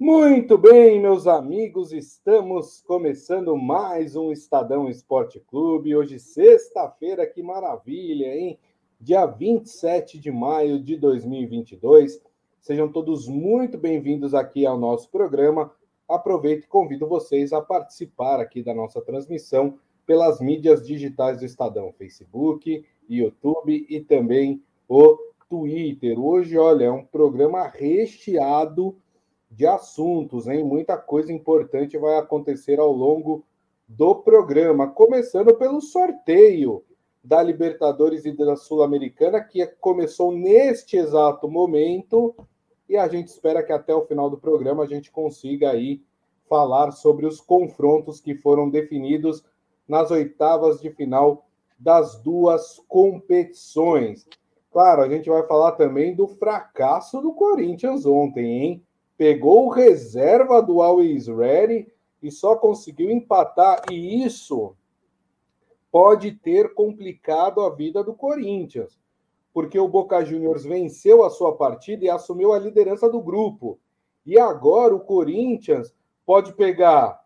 Muito bem, meus amigos, estamos começando mais um Estadão Esporte Clube. Hoje, sexta-feira, que maravilha, hein? Dia 27 de maio de 2022. Sejam todos muito bem-vindos aqui ao nosso programa. Aproveito e convido vocês a participar aqui da nossa transmissão pelas mídias digitais do Estadão, Facebook, YouTube e também o Twitter. Hoje, olha, é um programa recheado de assuntos, hein? Muita coisa importante vai acontecer ao longo do programa, começando pelo sorteio da Libertadores e da Sul-Americana, que começou neste exato momento, e a gente espera que até o final do programa a gente consiga aí falar sobre os confrontos que foram definidos nas oitavas de final das duas competições. Claro, a gente vai falar também do fracasso do Corinthians ontem, hein? Pegou o reserva do Always Ready e só conseguiu empatar. E isso pode ter complicado a vida do Corinthians, porque o Boca Juniors venceu a sua partida e assumiu a liderança do grupo. E agora o Corinthians pode pegar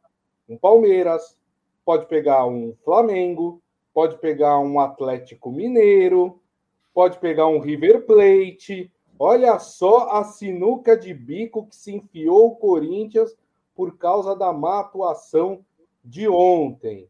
um Palmeiras, pode pegar um Flamengo, pode pegar um Atlético Mineiro, pode pegar um River Plate, Olha só a sinuca de bico que se enfiou o Corinthians por causa da má atuação de ontem.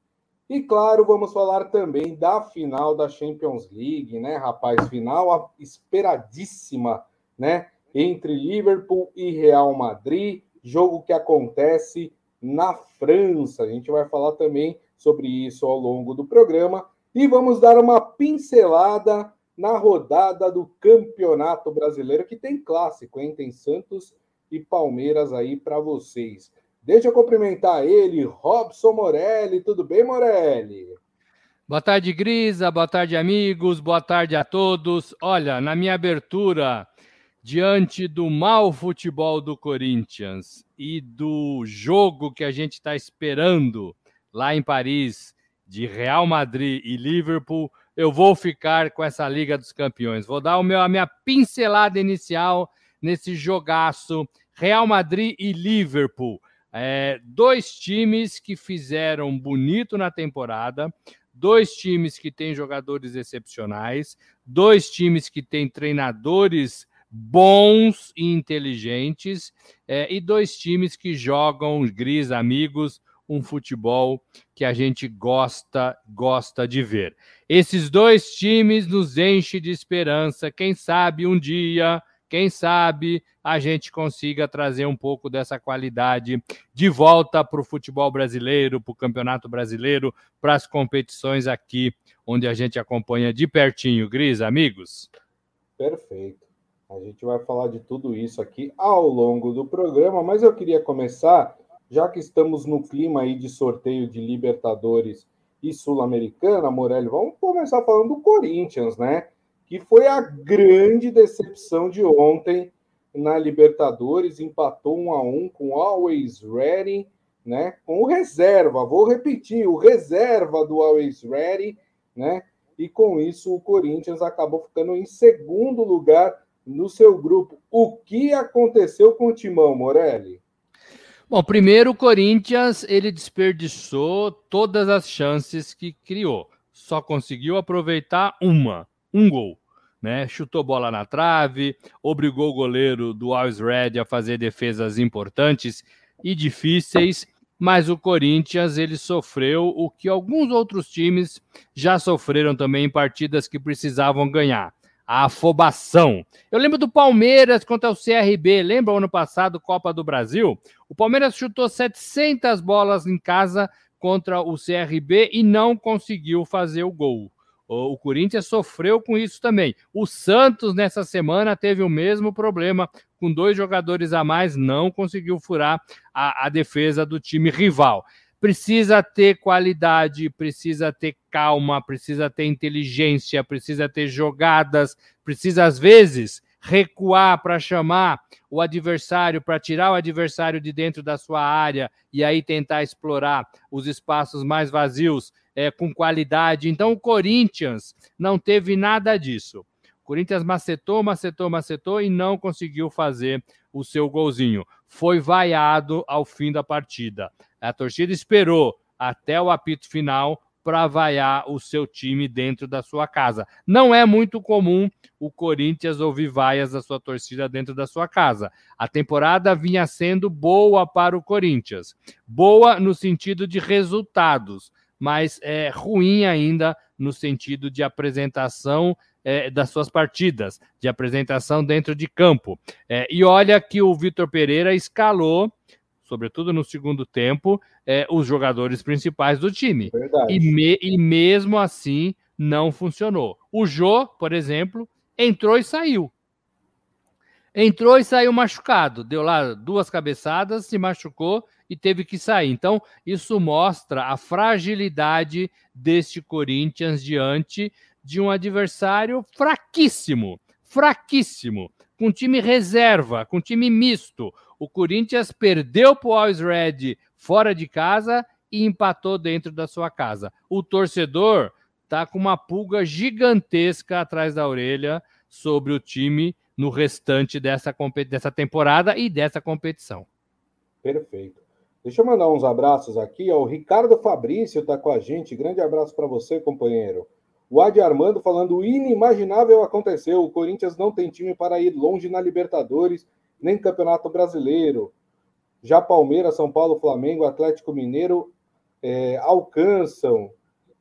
E claro, vamos falar também da final da Champions League, né, rapaz? Final esperadíssima, né? Entre Liverpool e Real Madrid, jogo que acontece na França. A gente vai falar também sobre isso ao longo do programa e vamos dar uma pincelada na rodada do Campeonato Brasileiro, que tem clássico, hein? Tem Santos e Palmeiras aí para vocês. Deixa eu cumprimentar ele, Robson Morelli. Tudo bem, Morelli? Boa tarde, Grisa. Boa tarde, amigos. Boa tarde a todos. Olha, na minha abertura, diante do mau futebol do Corinthians e do jogo que a gente está esperando lá em Paris de Real Madrid e Liverpool, eu vou ficar com essa Liga dos Campeões. Vou dar o meu, a minha pincelada inicial nesse jogaço Real Madrid e Liverpool. É, dois times que fizeram bonito na temporada, dois times que têm jogadores excepcionais, dois times que têm treinadores bons e inteligentes, é, e dois times que jogam, gris amigos, um futebol que a gente gosta, gosta de ver. Esses dois times nos enchem de esperança. Quem sabe um dia, quem sabe a gente consiga trazer um pouco dessa qualidade de volta para o futebol brasileiro, para o campeonato brasileiro, para as competições aqui, onde a gente acompanha de pertinho. Gris, amigos? Perfeito. A gente vai falar de tudo isso aqui ao longo do programa, mas eu queria começar já que estamos no clima aí de sorteio de Libertadores e Sul-Americana, Morelli, vamos começar falando do Corinthians, né? Que foi a grande decepção de ontem na Libertadores, empatou um a um com Always Ready, né? Com o reserva, vou repetir, o reserva do Always Ready, né? E com isso o Corinthians acabou ficando em segundo lugar no seu grupo. O que aconteceu com o Timão, Morelli? Bom, primeiro o Corinthians ele desperdiçou todas as chances que criou. Só conseguiu aproveitar uma, um gol. Né? Chutou bola na trave, obrigou o goleiro do Always Red a fazer defesas importantes e difíceis, mas o Corinthians ele sofreu o que alguns outros times já sofreram também em partidas que precisavam ganhar a afobação. Eu lembro do Palmeiras contra o CRB, lembra ano passado, Copa do Brasil? O Palmeiras chutou 700 bolas em casa contra o CRB e não conseguiu fazer o gol. O Corinthians sofreu com isso também. O Santos, nessa semana, teve o mesmo problema, com dois jogadores a mais, não conseguiu furar a, a defesa do time rival precisa ter qualidade, precisa ter calma, precisa ter inteligência, precisa ter jogadas, precisa às vezes recuar para chamar o adversário, para tirar o adversário de dentro da sua área e aí tentar explorar os espaços mais vazios é, com qualidade. Então o Corinthians não teve nada disso. O Corinthians macetou, macetou, macetou e não conseguiu fazer o seu golzinho. Foi vaiado ao fim da partida. A torcida esperou até o apito final para vaiar o seu time dentro da sua casa. Não é muito comum o Corinthians ouvir vaias da sua torcida dentro da sua casa. A temporada vinha sendo boa para o Corinthians. Boa no sentido de resultados, mas é ruim ainda no sentido de apresentação é, das suas partidas, de apresentação dentro de campo. É, e olha que o Vitor Pereira escalou sobretudo no segundo tempo, é, os jogadores principais do time. E, me, e, mesmo assim não funcionou. O Jô, por exemplo, entrou e saiu. Entrou e saiu machucado, deu lá duas cabeçadas, se machucou e teve que sair. Então, isso mostra a fragilidade deste Corinthians diante de um adversário fraquíssimo, fraquíssimo, com time reserva, com time misto. O Corinthians perdeu para o Always Red fora de casa e empatou dentro da sua casa. O torcedor está com uma pulga gigantesca atrás da orelha sobre o time no restante dessa, dessa temporada e dessa competição. Perfeito. Deixa eu mandar uns abraços aqui. O Ricardo Fabrício está com a gente. Grande abraço para você, companheiro. O Adi Armando falando: o inimaginável aconteceu. O Corinthians não tem time para ir longe na Libertadores nem Campeonato Brasileiro. Já Palmeiras, São Paulo, Flamengo, Atlético Mineiro é, alcançam.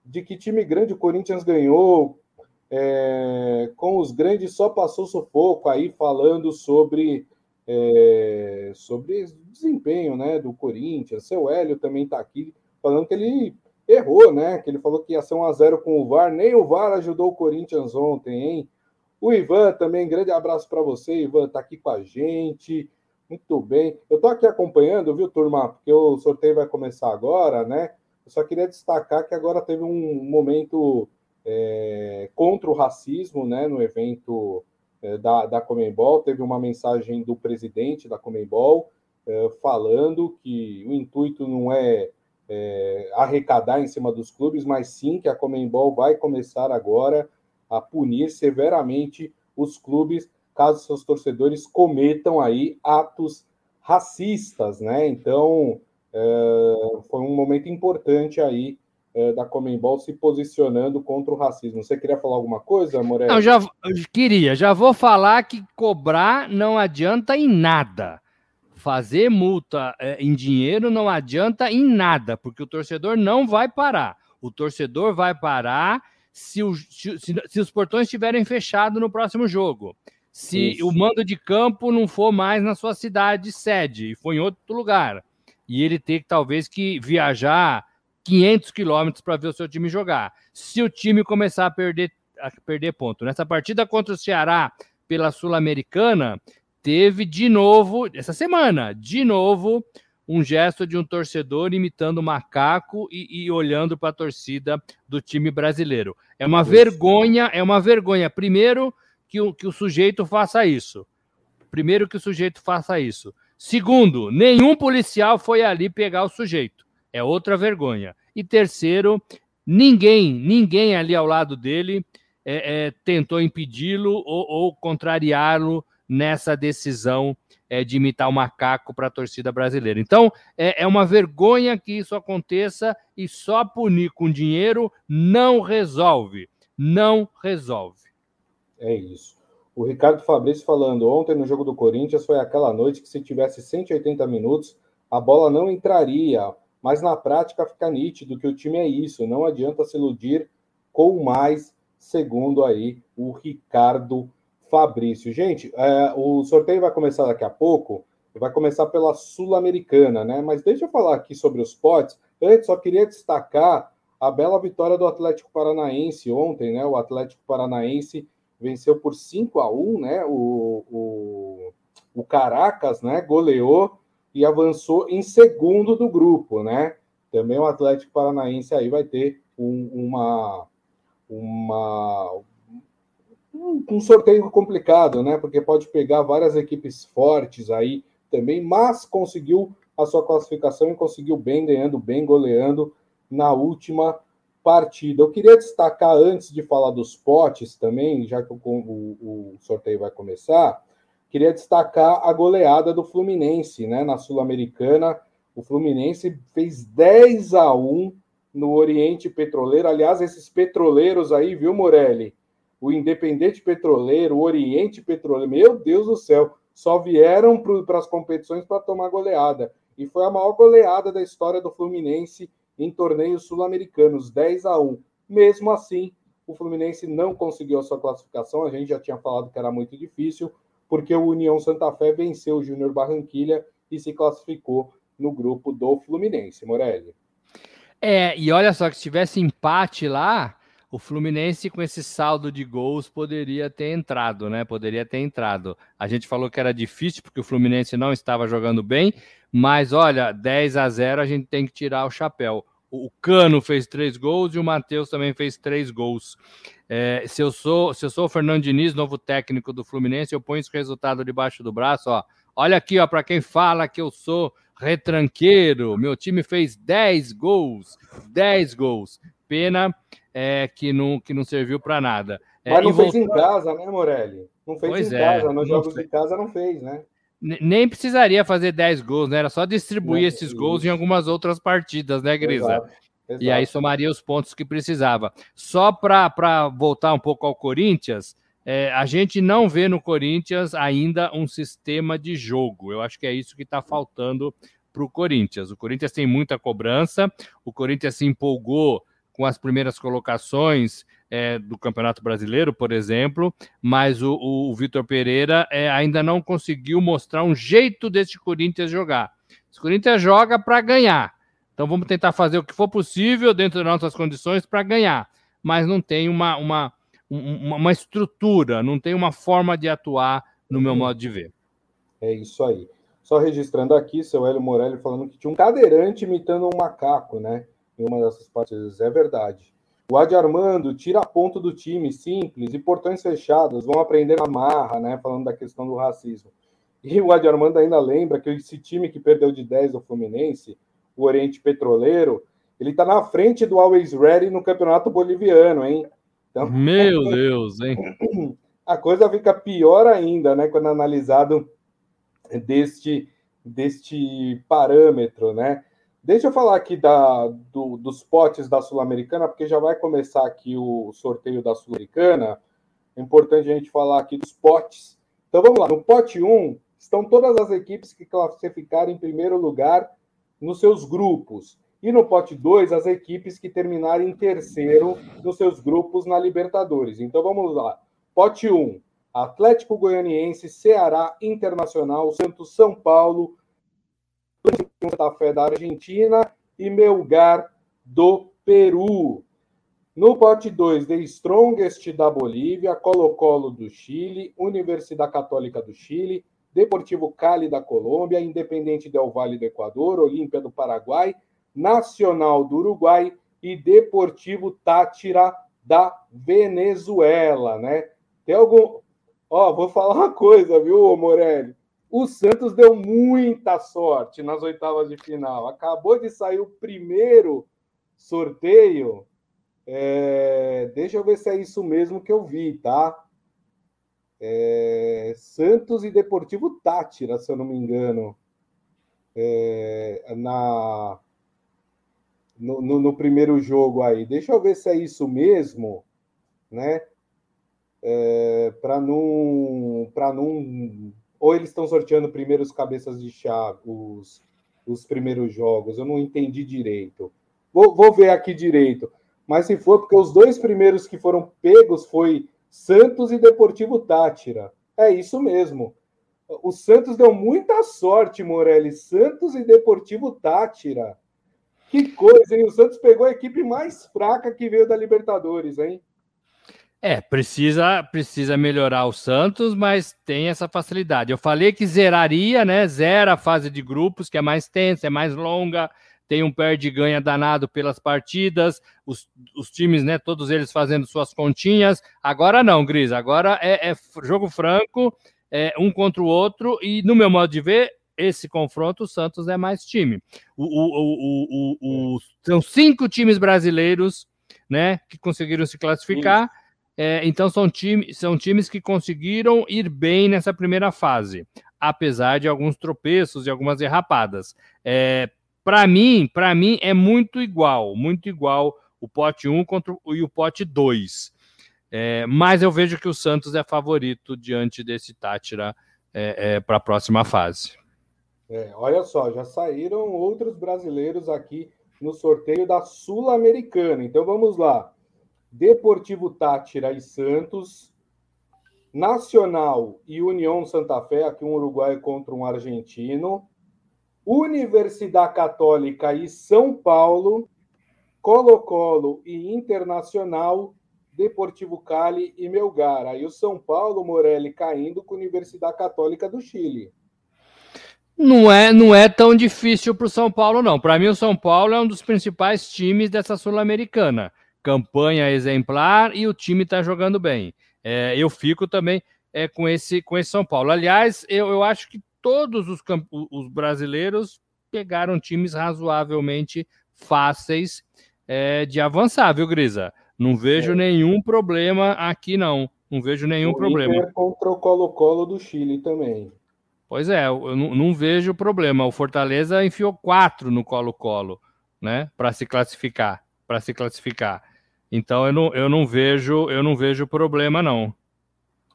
De que time grande o Corinthians ganhou? É, com os grandes só passou sufoco aí falando sobre é, sobre desempenho né, do Corinthians. Seu Hélio também está aqui falando que ele errou, né? Que ele falou que ia ser um a 0 com o VAR. Nem o VAR ajudou o Corinthians ontem, hein? O Ivan também, grande abraço para você, Ivan, está aqui com a gente. Muito bem. Eu estou aqui acompanhando, viu, turma? Porque o sorteio vai começar agora, né? Eu só queria destacar que agora teve um momento é, contra o racismo, né? No evento é, da, da Comembol. Teve uma mensagem do presidente da Comembol é, falando que o intuito não é, é arrecadar em cima dos clubes, mas sim que a Comembol vai começar agora a punir severamente os clubes caso seus torcedores cometam aí atos racistas, né? Então é, foi um momento importante aí é, da Comembol se posicionando contra o racismo. Você queria falar alguma coisa, Morelli? Não, já eu queria, já vou falar que cobrar não adianta em nada. Fazer multa é, em dinheiro não adianta em nada, porque o torcedor não vai parar. O torcedor vai parar se, o, se, se os portões estiverem fechados no próximo jogo. Se Isso. o mando de campo não for mais na sua cidade sede e for em outro lugar. E ele ter talvez que viajar 500 quilômetros para ver o seu time jogar. Se o time começar a perder, a perder ponto. Nessa partida contra o Ceará pela Sul-Americana, teve de novo, essa semana, de novo, um gesto de um torcedor imitando o macaco e, e olhando para a torcida do time brasileiro. É uma vergonha, é uma vergonha. Primeiro, que o, que o sujeito faça isso. Primeiro, que o sujeito faça isso. Segundo, nenhum policial foi ali pegar o sujeito. É outra vergonha. E terceiro, ninguém, ninguém ali ao lado dele é, é, tentou impedi-lo ou, ou contrariá-lo nessa decisão é, de imitar o macaco para a torcida brasileira. Então, é, é uma vergonha que isso aconteça e só punir com dinheiro não resolve. Não resolve. É isso. O Ricardo Fabrício falando, ontem no jogo do Corinthians foi aquela noite que se tivesse 180 minutos, a bola não entraria, mas na prática fica nítido que o time é isso, não adianta se iludir com mais, segundo aí o Ricardo Fabrício. Gente, é, o sorteio vai começar daqui a pouco, vai começar pela Sul-Americana, né? Mas deixa eu falar aqui sobre os potes. Antes, só queria destacar a bela vitória do Atlético Paranaense ontem, né? O Atlético Paranaense venceu por 5 a 1 né? O, o, o Caracas, né? Goleou e avançou em segundo do grupo, né? Também o Atlético Paranaense aí vai ter um, uma, uma, um, sorteio complicado, né? Porque pode pegar várias equipes fortes aí também, mas conseguiu a sua classificação e conseguiu bem, ganhando bem, goleando na última partida. Eu queria destacar, antes de falar dos potes também, já que o, o, o sorteio vai começar, queria destacar a goleada do Fluminense, né, na Sul-Americana. O Fluminense fez 10 a 1 no Oriente Petroleiro. Aliás, esses petroleiros aí, viu, Morelli? O Independente Petroleiro, o Oriente Petroleiro, meu Deus do céu, só vieram para as competições para tomar goleada. E foi a maior goleada da história do Fluminense em torneios sul-americanos, 10 a 1. Mesmo assim, o Fluminense não conseguiu a sua classificação. A gente já tinha falado que era muito difícil, porque o União Santa Fé venceu o Júnior Barranquilha e se classificou no grupo do Fluminense, Morelli. É, e olha só que se tivesse empate lá, o Fluminense com esse saldo de gols poderia ter entrado, né? Poderia ter entrado. A gente falou que era difícil porque o Fluminense não estava jogando bem, mas olha, 10 a 0 a gente tem que tirar o chapéu. O Cano fez três gols e o Matheus também fez três gols. É, se, eu sou, se eu sou o Fernando Diniz, novo técnico do Fluminense, eu ponho esse resultado debaixo do braço, ó. Olha aqui, ó, para quem fala que eu sou retranqueiro. Meu time fez 10 gols. 10 gols. Pena é, que, não, que não serviu para nada. É, Mas não fez em casa, né, Morelli? Não fez pois em é, casa. Nos jogos fez. de casa não fez, né? Nem precisaria fazer 10 gols, né? Era só distribuir não, esses isso. gols em algumas outras partidas, né, Grisa? Exato, exato. E aí somaria os pontos que precisava. Só para voltar um pouco ao Corinthians, é, a gente não vê no Corinthians ainda um sistema de jogo. Eu acho que é isso que está faltando para o Corinthians. O Corinthians tem muita cobrança, o Corinthians se empolgou com as primeiras colocações é, do Campeonato Brasileiro, por exemplo, mas o, o Vitor Pereira é, ainda não conseguiu mostrar um jeito desse Corinthians jogar. Esse Corinthians joga para ganhar. Então vamos tentar fazer o que for possível dentro das nossas condições para ganhar, mas não tem uma, uma uma, uma estrutura, não tem uma forma de atuar no meu modo de ver. É isso aí. Só registrando aqui, seu Hélio Morelli falando que tinha um cadeirante imitando um macaco, né? Em uma dessas partidas. É verdade. O Adi Armando tira ponto do time, simples, e portões fechados, vão aprender na marra, né? Falando da questão do racismo. E o Adi Armando ainda lembra que esse time que perdeu de 10 do Fluminense, o Oriente Petroleiro, ele tá na frente do Always Ready no Campeonato Boliviano, hein? Então, Meu Deus, hein? A coisa fica pior ainda, né? Quando analisado deste, deste parâmetro, né? Deixa eu falar aqui da, do, dos potes da Sul-Americana, porque já vai começar aqui o sorteio da Sul-Americana. É importante a gente falar aqui dos potes. Então vamos lá. No pote 1 estão todas as equipes que classificaram em primeiro lugar nos seus grupos. E no pote 2, as equipes que terminarem em terceiro nos seus grupos na Libertadores. Então vamos lá. Pote 1, um, Atlético Goianiense, Ceará Internacional, Santos São Paulo, Santa Fé da Argentina e Melgar do Peru. No pote 2, The Strongest da Bolívia, Colo-Colo do Chile, Universidade Católica do Chile, Deportivo Cali da Colômbia, Independente Del Valle do Equador, Olímpia do Paraguai, Nacional do Uruguai e Deportivo Tátira da Venezuela, né? Tem algum. Ó, vou falar uma coisa, viu, Morelli? O Santos deu muita sorte nas oitavas de final. Acabou de sair o primeiro sorteio. É... Deixa eu ver se é isso mesmo que eu vi, tá? É... Santos e Deportivo Tátira, se eu não me engano. É... Na no, no, no, primeiro jogo aí. Deixa eu ver se é isso mesmo, né? É, para não, para não, ou eles estão sorteando primeiro os cabeças de chave, os, os primeiros jogos. Eu não entendi direito. Vou, vou ver aqui direito. Mas se for porque os dois primeiros que foram pegos foi Santos e Deportivo Tátira. É isso mesmo. O Santos deu muita sorte, Morelli. Santos e Deportivo Tátira. Que coisa, hein? O Santos pegou a equipe mais fraca que veio da Libertadores, hein? É, precisa, precisa melhorar o Santos, mas tem essa facilidade. Eu falei que zeraria, né? Zera a fase de grupos, que é mais tensa, é mais longa, tem um perde-ganha danado pelas partidas, os, os times, né? Todos eles fazendo suas continhas. Agora não, Gris, agora é, é jogo franco, é um contra o outro, e no meu modo de ver, esse confronto, o Santos é mais time. O, o, o, são cinco times brasileiros né, que conseguiram se classificar. É, então são, time, são times que conseguiram ir bem nessa primeira fase, apesar de alguns tropeços e algumas derrapadas. É, para mim, para mim é muito igual, muito igual o pote 1 contra o, e o pote 2. É, mas eu vejo que o Santos é favorito diante desse Tátira é, é, para a próxima fase. É, olha só, já saíram outros brasileiros aqui no sorteio da Sul-Americana. Então vamos lá. Deportivo Tátira e Santos, Nacional e União Santa Fé, aqui um uruguaio contra um argentino, Universidade Católica e São Paulo, Colo-Colo e Internacional, Deportivo Cali e Melgar. Aí o São Paulo, Morelli, caindo com a Universidade Católica do Chile. Não é, não é tão difícil para o São Paulo, não. Para mim, o São Paulo é um dos principais times dessa Sul-Americana. Campanha exemplar e o time está jogando bem. É, eu fico também é, com, esse, com esse São Paulo. Aliás, eu, eu acho que todos os, os brasileiros pegaram times razoavelmente fáceis é, de avançar, viu, Grisa? Não vejo é. nenhum problema aqui, não. Não vejo nenhum o problema. Inter contra o Colo-Colo do Chile também. Pois é, eu não, não vejo problema. O Fortaleza enfiou quatro no Colo-Colo, né? Para se classificar. Para se classificar. Então eu não, eu não vejo, eu não vejo problema, não.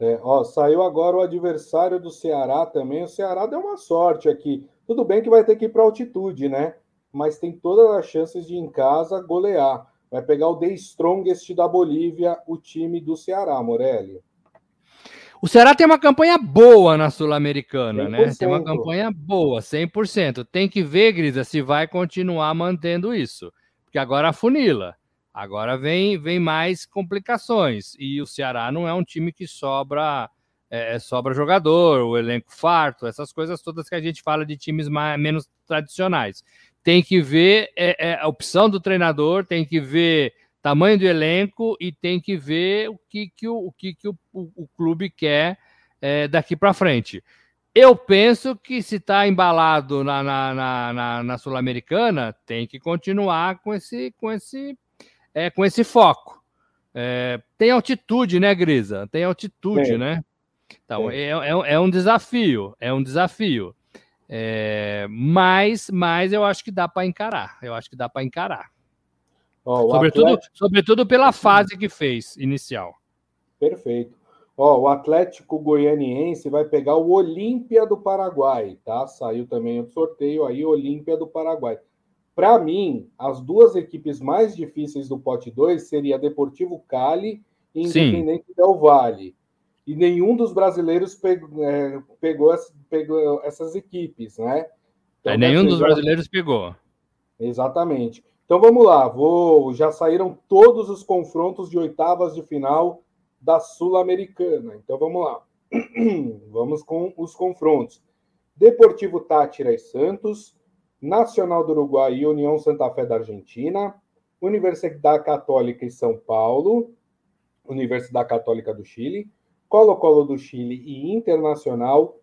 É, ó, saiu agora o adversário do Ceará também. O Ceará deu uma sorte aqui. Tudo bem que vai ter que ir para altitude, né? Mas tem todas as chances de em casa golear. Vai pegar o The Strongest da Bolívia, o time do Ceará, Morelli. O Ceará tem uma campanha boa na Sul-Americana, né? Tem uma campanha boa, 100%. Tem que ver, Grisa, se vai continuar mantendo isso. Porque agora funila. Agora vem, vem mais complicações. E o Ceará não é um time que sobra é, é, sobra jogador, o elenco farto, essas coisas todas que a gente fala de times mais, menos tradicionais. Tem que ver é, é, a opção do treinador, tem que ver tamanho do elenco e tem que ver o que, que, o, o, que, que o, o, o clube quer é, daqui para frente. Eu penso que se está embalado na, na, na, na, na Sul-Americana, tem que continuar com esse, com esse é, com esse foco. É, tem altitude, né, Grisa? Tem altitude, é. né? Então, é, é, é, um desafio, é um desafio. É, mas, mas eu acho que dá para encarar. Eu acho que dá para encarar. Oh, sobretudo, Atlético... sobretudo pela fase que fez inicial. Perfeito. Ó, o Atlético Goianiense vai pegar o Olímpia do Paraguai, tá? Saiu também o sorteio aí, Olímpia do Paraguai. Para mim, as duas equipes mais difíceis do pote 2 seria Deportivo Cali e Independente Sim. Del Valle. E nenhum dos brasileiros pegou, é, pegou, pegou, essas equipes, né? Então, é, nenhum dos brasileiros pegou. Exatamente. Então vamos lá, vou. Já saíram todos os confrontos de oitavas de final da Sul-Americana. Então vamos lá. vamos com os confrontos. Deportivo Tátira e Santos, Nacional do Uruguai e União Santa Fé da Argentina, Universidade Católica em São Paulo, Universidade Católica do Chile, Colo-Colo do Chile e Internacional,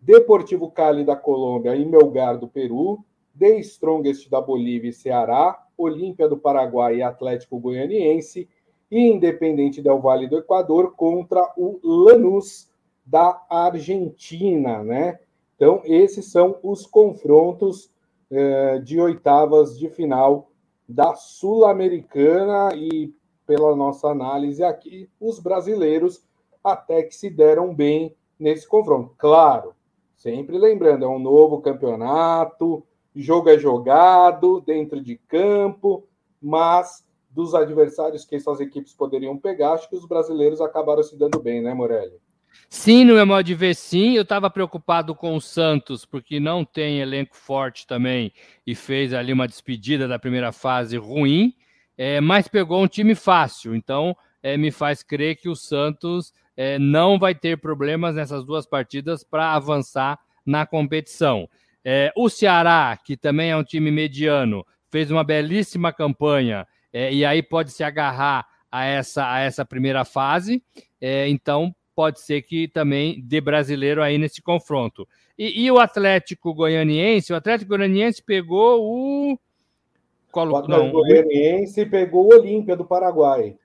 Deportivo Cali da Colômbia e Melgar do Peru, The Strongest da Bolívia e Ceará, Olímpia do Paraguai e Atlético Goianiense e Independente del Vale do Equador contra o Lanús da Argentina, né? Então, esses são os confrontos é, de oitavas de final da Sul-Americana e, pela nossa análise aqui, os brasileiros até que se deram bem nesse confronto. Claro, sempre lembrando, é um novo campeonato, jogo é jogado dentro de campo, mas dos adversários que essas equipes poderiam pegar, acho que os brasileiros acabaram se dando bem, né, Morelli? Sim, no meu modo de ver, sim. Eu estava preocupado com o Santos, porque não tem elenco forte também e fez ali uma despedida da primeira fase ruim, é, mas pegou um time fácil. Então, é, me faz crer que o Santos é, não vai ter problemas nessas duas partidas para avançar na competição. É, o Ceará, que também é um time mediano, fez uma belíssima campanha é, e aí pode se agarrar a essa, a essa primeira fase. É, então, pode ser que também dê brasileiro aí nesse confronto. E, e o Atlético Goianiense, o Atlético Goianiense pegou o. Qual, o Atlético Goianiense pegou o Olímpia do Paraguai.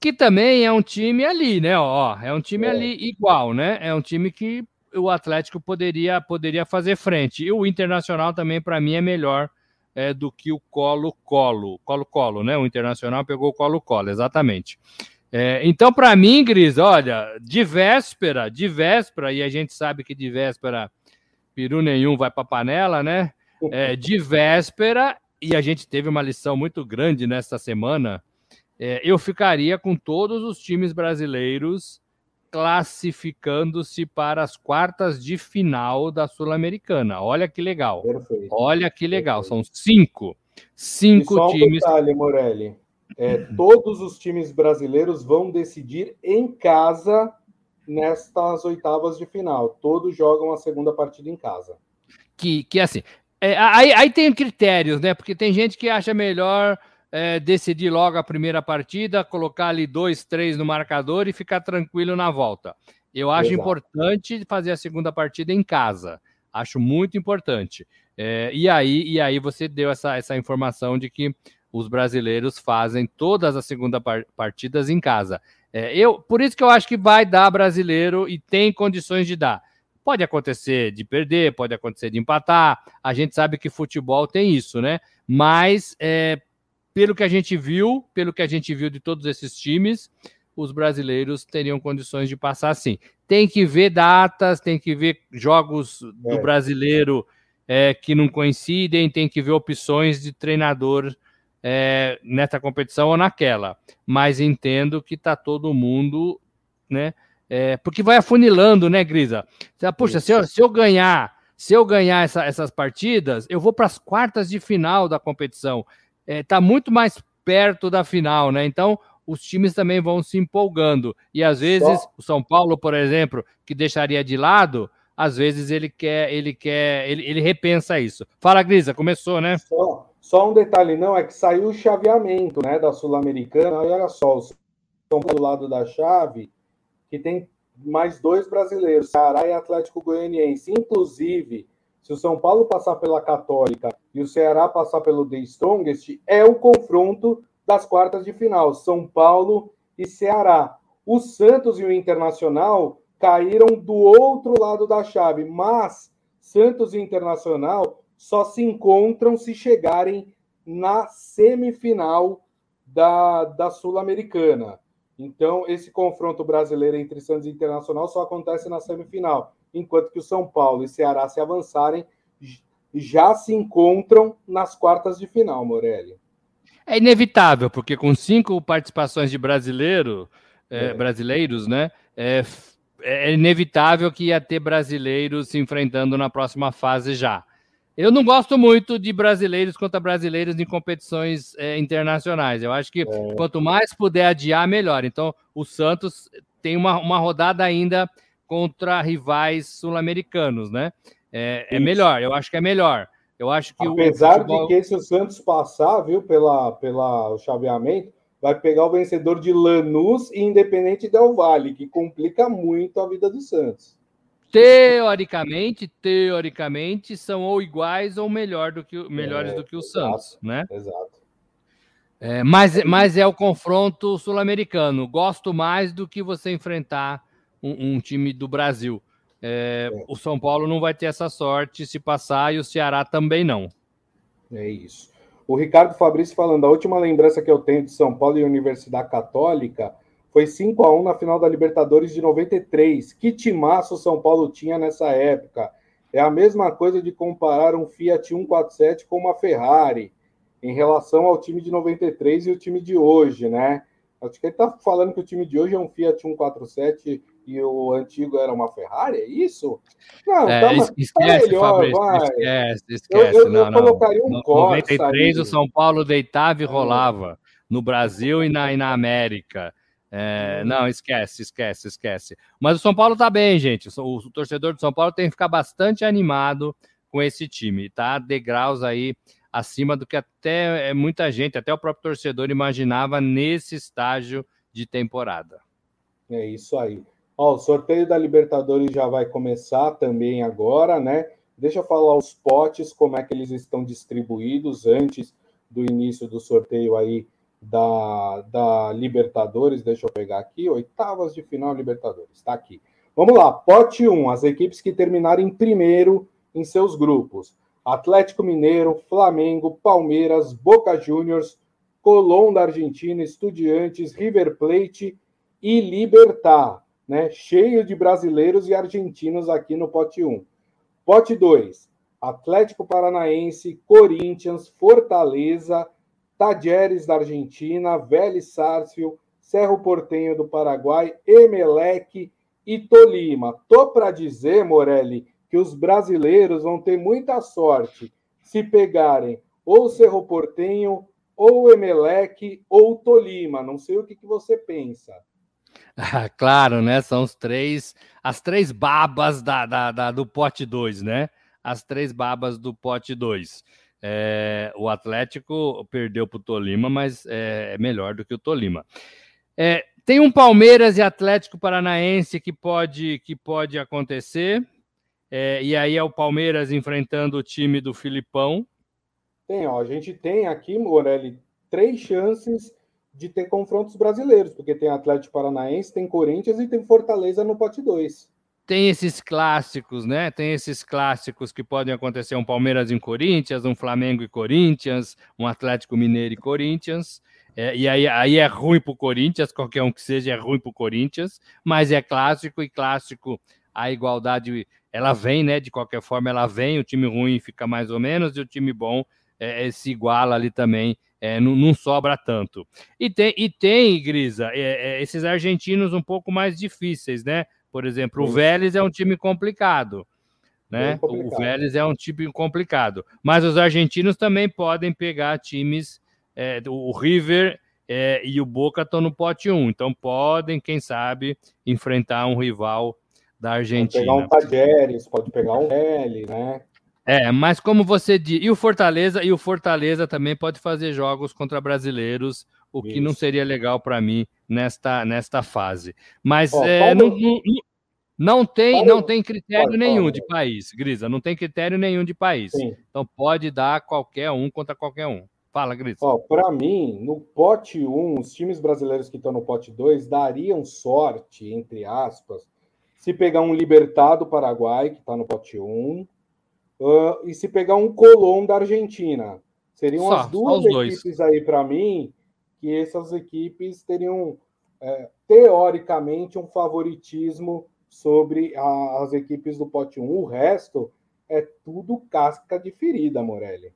que também é um time ali, né? Ó, é um time é. ali igual, né? É um time que o Atlético poderia, poderia fazer frente. E o Internacional também, para mim, é melhor é, do que o Colo-Colo. Colo-Colo, né? O Internacional pegou o Colo-Colo, exatamente. É, então, para mim, Gris, olha, de véspera, de véspera, e a gente sabe que de véspera peru nenhum vai para panela, né? É, de véspera, e a gente teve uma lição muito grande nesta semana é, eu ficaria com todos os times brasileiros classificando-se para as quartas de final da Sul-Americana. Olha que legal. Perfeito. Olha que legal. Perfeito. São cinco. Cinco e só um times. Detalhe, Morelli. É, todos os times brasileiros vão decidir em casa nestas oitavas de final. Todos jogam a segunda partida em casa. Que, que assim. É, aí, aí tem critérios, né? Porque tem gente que acha melhor é, decidir logo a primeira partida, colocar ali dois, três no marcador e ficar tranquilo na volta. Eu acho Exato. importante fazer a segunda partida em casa. Acho muito importante. É, e, aí, e aí você deu essa, essa informação de que os brasileiros fazem todas as segunda partidas em casa. É, eu, por isso que eu acho que vai dar brasileiro e tem condições de dar. Pode acontecer de perder, pode acontecer de empatar. A gente sabe que futebol tem isso, né? Mas é, pelo que a gente viu, pelo que a gente viu de todos esses times, os brasileiros teriam condições de passar sim. Tem que ver datas, tem que ver jogos do é. brasileiro é, que não coincidem, tem que ver opções de treinador é, nessa competição ou naquela. Mas entendo que está todo mundo, né? É, porque vai afunilando, né, Grisa? Puxa, se eu, se eu ganhar, se eu ganhar essa, essas partidas, eu vou para as quartas de final da competição está é, tá muito mais perto da final, né? Então os times também vão se empolgando. E às vezes Só... o São Paulo, por exemplo, que deixaria de lado, às vezes ele quer, ele quer, ele, ele repensa isso. Fala, Grisa, começou, né? Só, só um detalhe, não, é que saiu o chaveamento né, da Sul-Americana. Olha só, o São Paulo do lado da chave, que tem mais dois brasileiros, Ceará e Atlético Goianiense. Inclusive, se o São Paulo passar pela Católica e o Ceará passar pelo The Strongest, é o confronto das quartas de final, São Paulo e Ceará. O Santos e o Internacional caíram do outro lado da chave, mas Santos e Internacional só se encontram se chegarem na semifinal da, da Sul-Americana. Então, esse confronto brasileiro entre Santos e Internacional só acontece na semifinal, enquanto que o São Paulo e Ceará, se avançarem, já se encontram nas quartas de final, Morelli. É inevitável, porque com cinco participações de brasileiro, é, é. brasileiros, né? É, é, inevitável que ia ter brasileiros se enfrentando na próxima fase já. Eu não gosto muito de brasileiros contra brasileiros em competições é, internacionais. Eu acho que é. quanto mais puder adiar, melhor. Então, o Santos tem uma, uma rodada ainda contra rivais sul-americanos, né? É, é, melhor, eu acho que é melhor. Eu acho que Apesar futebol... de que se o Santos passar, viu, pela, pela chaveamento, vai pegar o vencedor de Lanús e Independente Del Vale, que complica muito a vida do Santos. Teoricamente, teoricamente, são ou iguais ou melhor do que, melhores é, do que o exato, Santos, né? Exato. É, mas, mas é o confronto sul-americano. Gosto mais do que você enfrentar um, um time do Brasil. É, é. O São Paulo não vai ter essa sorte se passar e o Ceará também não. É isso. O Ricardo Fabrício falando, a última lembrança que eu tenho de São Paulo e Universidade Católica foi 5 a 1 na final da Libertadores de 93. Que timaço o São Paulo tinha nessa época. É a mesma coisa de comparar um Fiat 147 com uma Ferrari em relação ao time de 93 e o time de hoje, né? Acho que ele está falando que o time de hoje é um Fiat 147 e o antigo era uma Ferrari, é isso? Não, é, tá, esquece, tá melhor, Fabrício, vai. esquece, esquece. Eu, eu, não, eu colocaria um Corsa. 93 o São Paulo deitava e rolava no Brasil e na, e na América. É, hum. não, esquece, esquece, esquece. Mas o São Paulo tá bem, gente. O, o torcedor do São Paulo tem que ficar bastante animado com esse time, tá? Degraus aí acima do que até é, muita gente, até o próprio torcedor imaginava nesse estágio de temporada. É isso aí. Ó, o sorteio da Libertadores já vai começar também agora, né? Deixa eu falar os potes, como é que eles estão distribuídos antes do início do sorteio aí da, da Libertadores. Deixa eu pegar aqui, oitavas de final Libertadores. Está aqui. Vamos lá, pote 1, as equipes que terminaram em primeiro em seus grupos. Atlético Mineiro, Flamengo, Palmeiras, Boca Juniors, Colón da Argentina, Estudiantes, River Plate e Libertar, né? Cheio de brasileiros e argentinos aqui no pote 1. Pote 2, Atlético Paranaense, Corinthians, Fortaleza, Tajeres da Argentina, Vélez Sarsfield, Cerro Portenho do Paraguai, Emelec e Tolima. Tô para dizer, Morelli, que os brasileiros vão ter muita sorte se pegarem ou Cerro Portenho, ou Emelec, ou Tolima. Não sei o que, que você pensa. Ah, claro, né? São os três, as três babas da, da, da do pote 2, né? As três babas do pote 2. É, o Atlético perdeu para o Tolima, mas é, é, melhor do que o Tolima. É, tem um Palmeiras e Atlético Paranaense que pode, que pode acontecer. É, e aí é o Palmeiras enfrentando o time do Filipão. Tem, ó, a gente tem aqui, Morelli, três chances de ter confrontos brasileiros, porque tem Atlético Paranaense, tem Corinthians e tem Fortaleza no pote 2. Tem esses clássicos, né? Tem esses clássicos que podem acontecer: um Palmeiras em Corinthians, um Flamengo e Corinthians, um Atlético Mineiro e Corinthians. É, e aí, aí é ruim para o Corinthians, qualquer um que seja é ruim para o Corinthians, mas é clássico e clássico a igualdade ela vem, né? De qualquer forma, ela vem, o time ruim fica mais ou menos, e o time bom é, é se iguala ali também é, não, não, sobra tanto. E tem, e tem Grisa, é, é, esses argentinos um pouco mais difíceis, né? Por exemplo, o Vélez é um time complicado, né? Complicado. O Vélez é um time complicado. Mas os argentinos também podem pegar times. É, o River é, e o Boca estão no pote 1, então podem, quem sabe, enfrentar um rival da Argentina. Pode pegar um Tajeres, pode pegar um L, né? É, mas como você diz, e o Fortaleza, e o Fortaleza também pode fazer jogos contra brasileiros, o Isso. que não seria legal para mim nesta, nesta fase. Mas oh, é, não, não, não, tem, não tem critério pode, nenhum pode. de país, Grisa, não tem critério nenhum de país. Sim. Então pode dar qualquer um contra qualquer um. Fala, Grisa. Oh, para mim, no pote 1, os times brasileiros que estão no pote 2 dariam sorte, entre aspas, se pegar um Libertado Paraguai, que está no pote 1, uh, e se pegar um Colón da Argentina. Seriam só, as duas equipes dois. aí para mim que essas equipes teriam é, teoricamente um favoritismo sobre a, as equipes do pote 1. O resto é tudo casca de ferida, Morelli.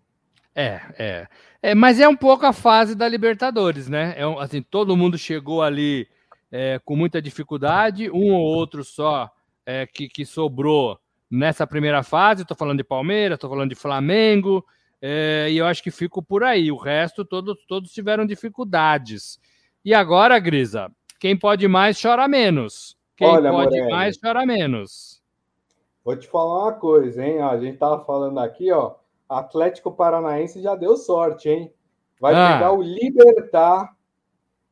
É, é, é. Mas é um pouco a fase da Libertadores, né? É assim, todo mundo chegou ali é, com muita dificuldade, um ou outro só é, que, que sobrou nessa primeira fase. Estou falando de Palmeiras, estou falando de Flamengo, é, e eu acho que fico por aí. O resto, todos, todos tiveram dificuldades. E agora, Grisa, quem pode mais chora menos. Quem Olha, pode Morelli, mais chora menos. Vou te falar uma coisa, hein? A gente tava falando aqui, ó. Atlético Paranaense já deu sorte, hein? Vai ah. pegar o Libertar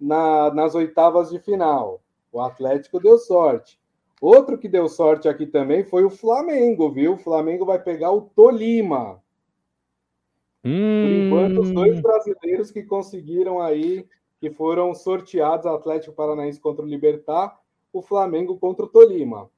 na, nas oitavas de final. O Atlético deu sorte. Outro que deu sorte aqui também foi o Flamengo, viu? O Flamengo vai pegar o Tolima. Hum... Por enquanto, os dois brasileiros que conseguiram aí, que foram sorteados, Atlético Paranaense contra o Libertar, o Flamengo contra o Tolima.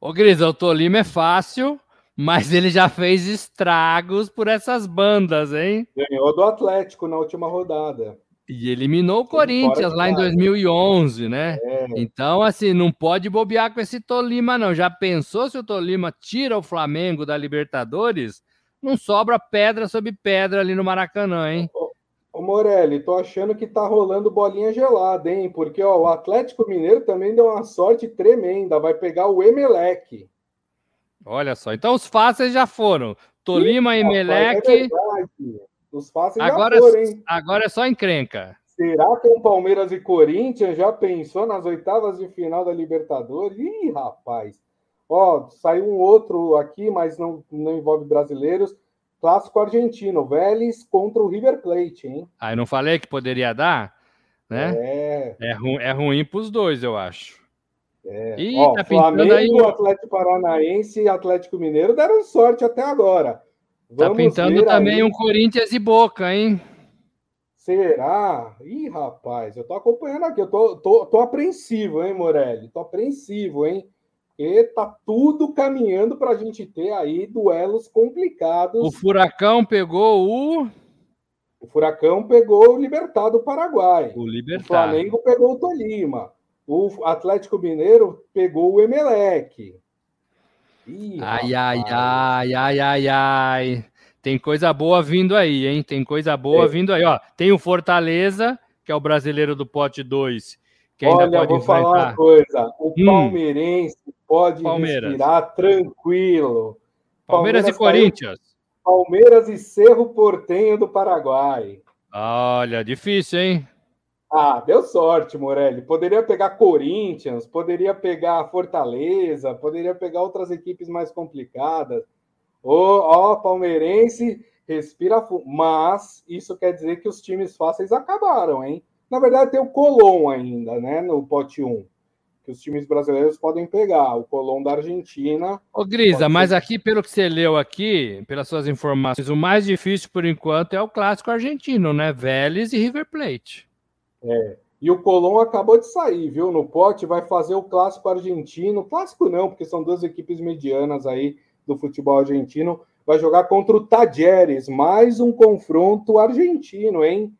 Ô, Gris, o Tolima é fácil, mas ele já fez estragos por essas bandas, hein? Ganhou do Atlético na última rodada. E eliminou o Corinthians lá em 2011, né? É. Então, assim, não pode bobear com esse Tolima, não. Já pensou se o Tolima tira o Flamengo da Libertadores? Não sobra pedra sobre pedra ali no Maracanã, hein? Ô, Morelli, tô achando que tá rolando bolinha gelada, hein? Porque ó, o Atlético Mineiro também deu uma sorte tremenda. Vai pegar o Emelec. Olha só. Então, os fáceis já foram. Tolima, e Emelec. É os fáceis agora, já foram, hein? Agora é só encrenca. Será que o Palmeiras e Corinthians já pensou nas oitavas de final da Libertadores? Ih, rapaz. Ó, saiu um outro aqui, mas não, não envolve brasileiros. Clássico argentino, Vélez contra o River Plate, hein? Aí não falei que poderia dar? Né? É. É, ru é ruim para os dois, eu acho. É. Ih, Ó, tá Flamengo, aí... Atlético Paranaense e Atlético Mineiro deram sorte até agora. Tá Vamos tá pintando também aí. um Corinthians e Boca, hein? Será? Ih, rapaz, eu tô acompanhando aqui, eu tô, tô, tô apreensivo, hein, Morelli? Tô apreensivo, hein? E tá tudo caminhando para a gente ter aí duelos complicados. O Furacão pegou o. O Furacão pegou o Libertar do Paraguai. O Libertar. O Flamengo pegou o Tolima. O Atlético Mineiro pegou o Emelec. Ih, ai, ai, ai, ai, ai, ai. Tem coisa boa vindo aí, hein? Tem coisa boa é. vindo aí, ó. Tem o Fortaleza, que é o brasileiro do pote 2, que ainda Olha, pode vou enfrentar. falar uma coisa. O hum. palmeirense pode Palmeiras. respirar tranquilo. Palmeiras, Palmeiras e Corinthians. Palmeiras e Cerro Portenho do Paraguai. Olha, difícil, hein? Ah, deu sorte, Morelli. Poderia pegar Corinthians, poderia pegar Fortaleza, poderia pegar outras equipes mais complicadas. Ó, ó palmeirense, respira. Mas isso quer dizer que os times fáceis acabaram, hein? Na verdade, tem o Colom ainda, né? No pote 1 que os times brasileiros podem pegar. O Colón da Argentina. Ô, Grisa, mas aqui, pelo que você leu aqui, pelas suas informações, o mais difícil por enquanto é o clássico argentino, né? Vélez e River Plate. É. E o Colón acabou de sair, viu? No pote vai fazer o clássico argentino. Clássico não, porque são duas equipes medianas aí do futebol argentino. Vai jogar contra o Tajeres, mais um confronto argentino, hein?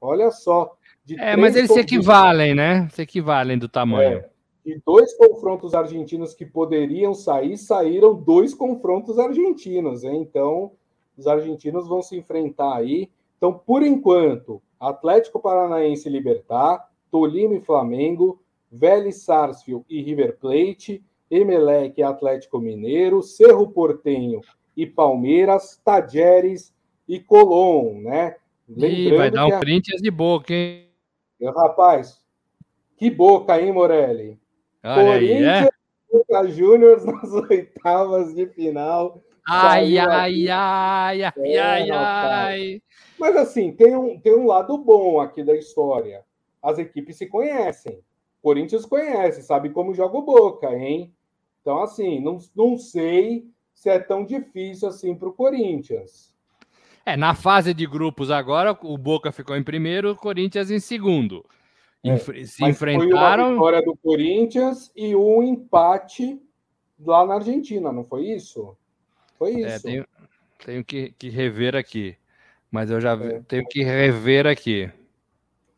Olha só. É, mas eles se equivalem, né? Se equivalem do tamanho. É de dois confrontos argentinos que poderiam sair, saíram dois confrontos argentinos. Hein? Então, os argentinos vão se enfrentar aí. Então, por enquanto, Atlético Paranaense e Libertar, Tolima e Flamengo, Vélez Sarsfield e River Plate, Emelec e Atlético Mineiro, Cerro Portenho e Palmeiras, Tajeres e Colón, né? Lembrando Ih, vai dar um print de boca, hein? Rapaz, que boca, hein, Morelli? Olha Corinthians e é? Júnior nas oitavas de final. Ai, ai, ai, ai, é, ai, ai. Mas assim, tem um, tem um lado bom aqui da história. As equipes se conhecem. Corinthians conhece, sabe como joga o Boca, hein? Então, assim, não, não sei se é tão difícil assim para o Corinthians. É, na fase de grupos agora, o Boca ficou em primeiro, o Corinthians em segundo. É, se enfrentaram. Foi uma vitória do Corinthians e um empate lá na Argentina, não foi isso? Foi é, isso. É, tenho, tenho que, que, rever aqui. Mas eu já é. tenho que rever aqui.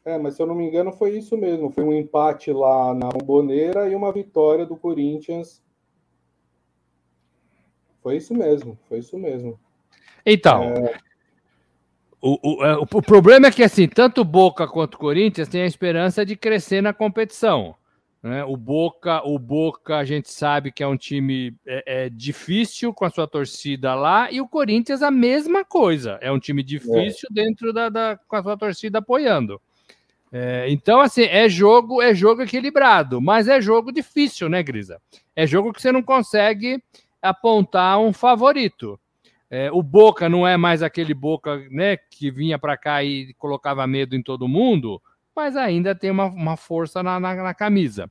É, mas se eu não me engano, foi isso mesmo. Foi um empate lá na Bomboneira e uma vitória do Corinthians. Foi isso mesmo, foi isso mesmo. Então, é... O, o, é, o, problema é que, assim, tanto Boca quanto Corinthians têm a esperança de crescer na competição. Né? O, Boca, o Boca, a gente sabe que é um time é, é, difícil com a sua torcida lá, e o Corinthians a mesma coisa. É um time difícil é. dentro da, da, com a sua torcida apoiando. É, então, assim, é jogo, é jogo equilibrado, mas é jogo difícil, né, Grisa? É jogo que você não consegue apontar um favorito. É, o Boca não é mais aquele Boca né, que vinha para cá e colocava medo em todo mundo, mas ainda tem uma, uma força na, na, na camisa,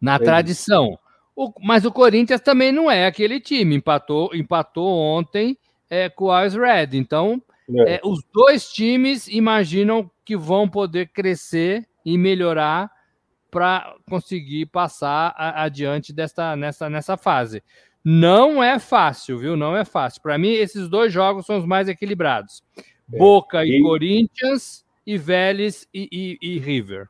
na é tradição. O, mas o Corinthians também não é aquele time, empatou, empatou ontem é, com o Ice Red. Então, é. é. os dois times imaginam que vão poder crescer e melhorar para conseguir passar a, adiante desta, nessa, nessa fase. Não é fácil, viu? Não é fácil. Para mim, esses dois jogos são os mais equilibrados. É. Boca e, e Corinthians e Vélez e, e, e River.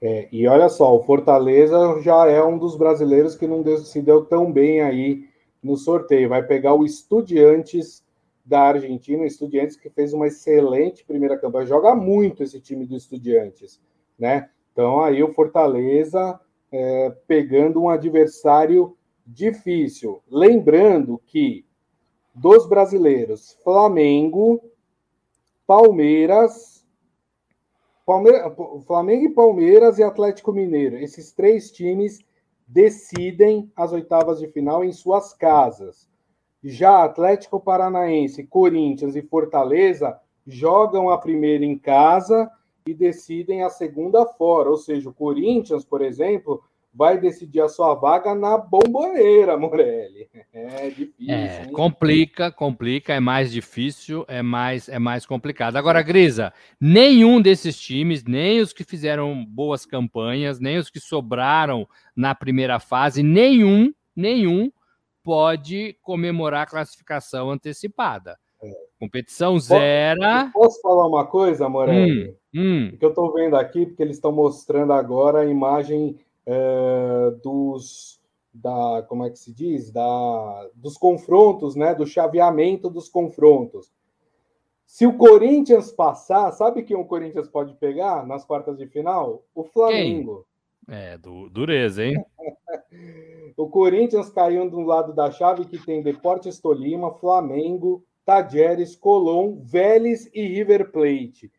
É, e olha só, o Fortaleza já é um dos brasileiros que não se deu tão bem aí no sorteio. Vai pegar o Estudiantes da Argentina, o Estudiantes que fez uma excelente primeira campanha. Joga muito esse time do Estudiantes, né? Então aí o Fortaleza é, pegando um adversário difícil. Lembrando que dos brasileiros, Flamengo, Palmeiras, Palmeira, Flamengo e Palmeiras e Atlético Mineiro. Esses três times decidem as oitavas de final em suas casas. Já Atlético Paranaense, Corinthians e Fortaleza jogam a primeira em casa e decidem a segunda fora. Ou seja, o Corinthians, por exemplo, vai decidir a sua vaga na bomboneira, Morelli. É difícil. É, complica, complica, é mais difícil, é mais, é mais complicado. Agora, Grisa, nenhum desses times, nem os que fizeram boas campanhas, nem os que sobraram na primeira fase, nenhum, nenhum pode comemorar a classificação antecipada. É. Competição zero. Posso falar uma coisa, Morelli? Hum, hum. Que eu estou vendo aqui, porque eles estão mostrando agora a imagem é, dos da como é que se diz da dos confrontos, né? Do chaveamento dos confrontos. Se o Corinthians passar, sabe quem o Corinthians pode pegar nas quartas de final? O Flamengo. Quem? É, du dureza, hein? o Corinthians caiu do lado da chave que tem Deportes Tolima, Flamengo, Tajeres, Colón, Vélez e River Plate.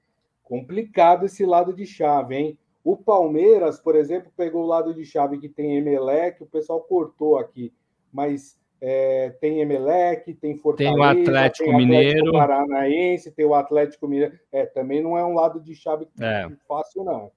Complicado esse lado de chave, hein? O Palmeiras, por exemplo, pegou o lado de chave que tem Emelec, o pessoal cortou aqui, mas é, tem Emelec, tem Fortaleza, tem o Atlético, tem Mineiro, Paranaense, tem o Atlético Mineiro. É, também não é um lado de chave é. fácil, não.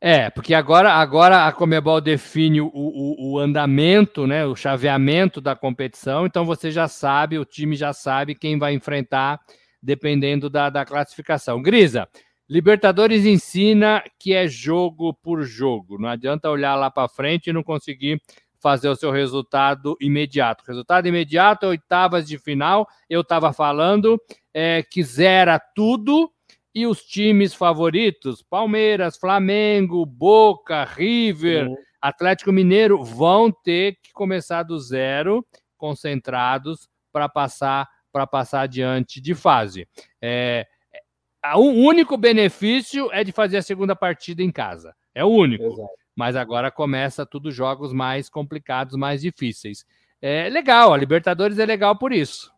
É, porque agora, agora a Comebol define o, o, o, andamento, né, o chaveamento da competição, então você já sabe, o time já sabe quem vai enfrentar, dependendo da, da classificação. Grisa, Libertadores ensina que é jogo por jogo. Não adianta olhar lá para frente e não conseguir fazer o seu resultado imediato. Resultado imediato, oitavas de final. Eu estava falando é, que zera tudo e os times favoritos, Palmeiras, Flamengo, Boca, River, Atlético Mineiro, vão ter que começar do zero, concentrados para passar para passar adiante de fase. É, o único benefício é de fazer a segunda partida em casa. É o único. Exato. Mas agora começa tudo jogos mais complicados, mais difíceis. É legal, a Libertadores é legal por isso.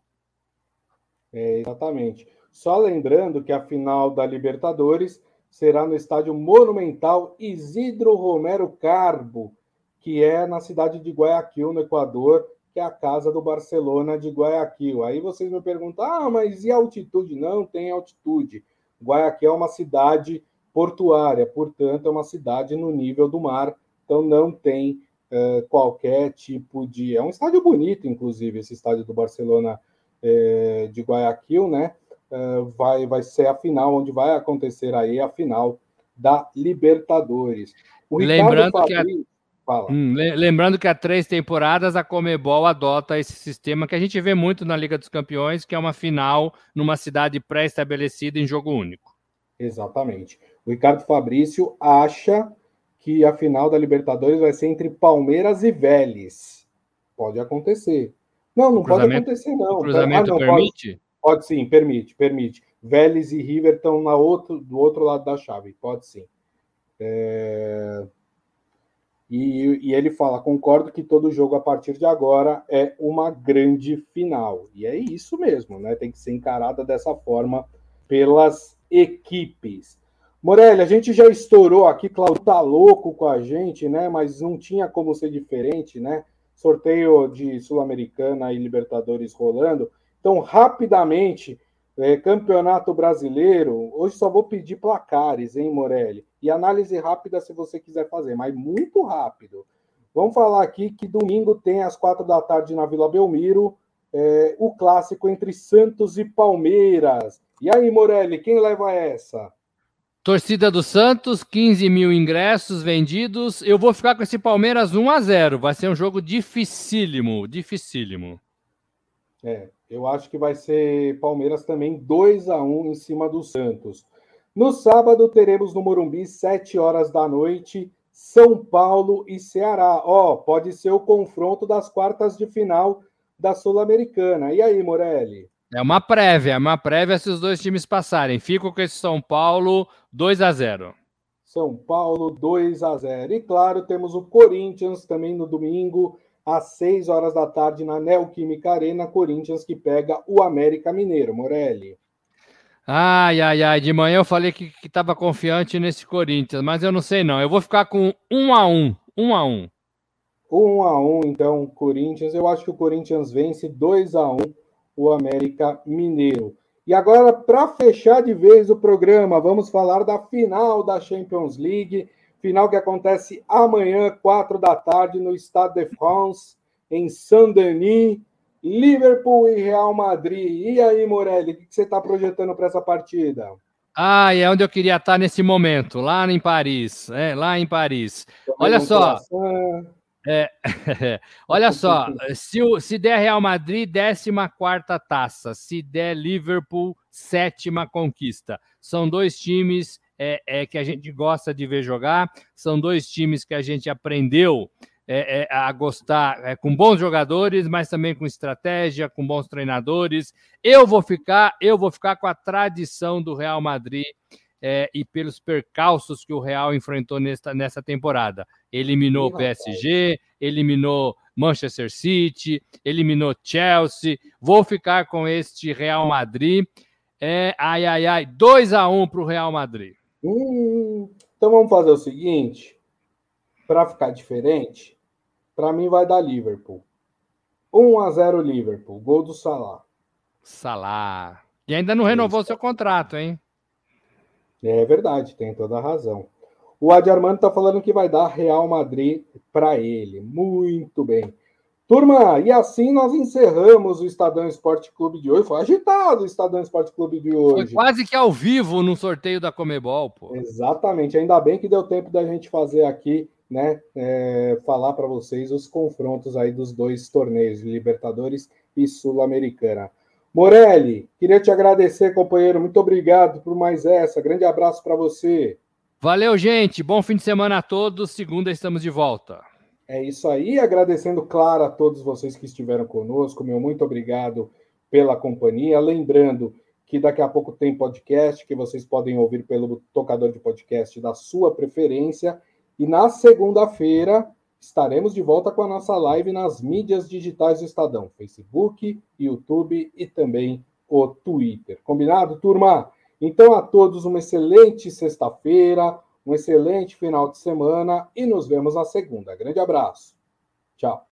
É, exatamente. Só lembrando que a final da Libertadores será no estádio Monumental Isidro Romero Carbo, que é na cidade de Guayaquil, no Equador, que é a casa do Barcelona de Guayaquil. Aí vocês me perguntam: ah, mas e a altitude? Não tem altitude. Guayaquil é uma cidade portuária, portanto, é uma cidade no nível do mar, então não tem uh, qualquer tipo de. É um estádio bonito, inclusive, esse estádio do Barcelona uh, de Guayaquil, né? Uh, vai, vai ser a final, onde vai acontecer aí a final da Libertadores. Lembrando Fabri... que a... Hum, lembrando que há três temporadas a Comebol adota esse sistema que a gente vê muito na Liga dos Campeões, que é uma final numa cidade pré-estabelecida em jogo único. Exatamente. O Ricardo Fabrício acha que a final da Libertadores vai ser entre Palmeiras e Vélez. Pode acontecer. Não, não pode acontecer, não. O cruzamento ah, não, permite? Pode, pode, sim, permite, permite. Vélez e River estão na outro, do outro lado da chave. Pode sim. É... E, e, ele fala: concordo que todo jogo a partir de agora é uma grande final. E é isso mesmo, né? Tem que ser encarada dessa forma pelas equipes. Morelli, a gente já estourou aqui, Claudio tá louco com a gente, né? Mas não tinha como ser diferente, né? Sorteio de Sul-Americana e Libertadores rolando. Então, rapidamente, é, Campeonato Brasileiro, hoje só vou pedir placares, hein, Morelli? E análise rápida se você quiser fazer, mas muito rápido. Vamos falar aqui que domingo tem às quatro da tarde na Vila Belmiro é, o clássico entre Santos e Palmeiras. E aí, Morelli, quem leva essa? Torcida do Santos, 15 mil ingressos vendidos. Eu vou ficar com esse Palmeiras 1 a 0 Vai ser um jogo dificílimo, dificílimo. É, eu acho que vai ser Palmeiras também 2 a 1 em cima do Santos. No sábado teremos no Morumbi, 7 horas da noite, São Paulo e Ceará. Ó, oh, pode ser o confronto das quartas de final da Sul-Americana. E aí, Morelli? É uma prévia, é uma prévia se os dois times passarem. Fico com esse São Paulo 2 a 0. São Paulo 2 a 0. E claro, temos o Corinthians também no domingo, às 6 horas da tarde, na Neoquímica Arena, Corinthians que pega o América Mineiro, Morelli. Ai, ai, ai, de manhã eu falei que estava confiante nesse Corinthians, mas eu não sei não. Eu vou ficar com 1 a 1 1 a 1 1 a 1 então, Corinthians. Eu acho que o Corinthians vence 2 a 1 o América Mineiro. E agora, para fechar de vez o programa, vamos falar da final da Champions League. Final que acontece amanhã, quatro da tarde, no Stade de France, em Saint-Denis. Liverpool e Real Madrid. E aí, Morelli, o que você está projetando para essa partida? Ah, é onde eu queria estar nesse momento, lá em Paris, é, lá em Paris. Olha só, é, olha só, se, o, se der Real Madrid, décima quarta taça, se der Liverpool, sétima conquista. São dois times é, é, que a gente gosta de ver jogar, são dois times que a gente aprendeu é, é, a gostar é, com bons jogadores, mas também com estratégia, com bons treinadores. Eu vou ficar, eu vou ficar com a tradição do Real Madrid é, e pelos percalços que o Real enfrentou nesta, nessa temporada. Eliminou o PSG, eliminou Manchester City, eliminou Chelsea. Vou ficar com este Real Madrid. É, ai, ai, ai, 2 a 1 para o Real Madrid. Hum, então vamos fazer o seguinte, para ficar diferente, para mim vai dar Liverpool. 1 a 0 Liverpool, gol do Salah. Salah. E ainda não renovou seu contrato, hein? É verdade, tem toda a razão. O Adi Armando está falando que vai dar Real Madrid para ele. Muito bem. Turma, e assim nós encerramos o Estadão Esporte Clube de hoje. Foi agitado o Estadão Esporte Clube de hoje. Foi quase que ao vivo no sorteio da Comebol, pô. Exatamente. Ainda bem que deu tempo da gente fazer aqui né, é, falar para vocês os confrontos aí dos dois torneios, Libertadores e Sul-Americana. Morelli, queria te agradecer, companheiro. Muito obrigado por mais essa. Grande abraço para você. Valeu, gente. Bom fim de semana a todos. Segunda estamos de volta. É isso aí. Agradecendo, claro, a todos vocês que estiveram conosco. Meu muito obrigado pela companhia. Lembrando que daqui a pouco tem podcast que vocês podem ouvir pelo tocador de podcast da sua preferência e na segunda-feira estaremos de volta com a nossa live nas mídias digitais do Estadão: Facebook, YouTube e também o Twitter. Combinado, turma? Então, a todos uma excelente sexta-feira, um excelente final de semana e nos vemos na segunda. Grande abraço. Tchau.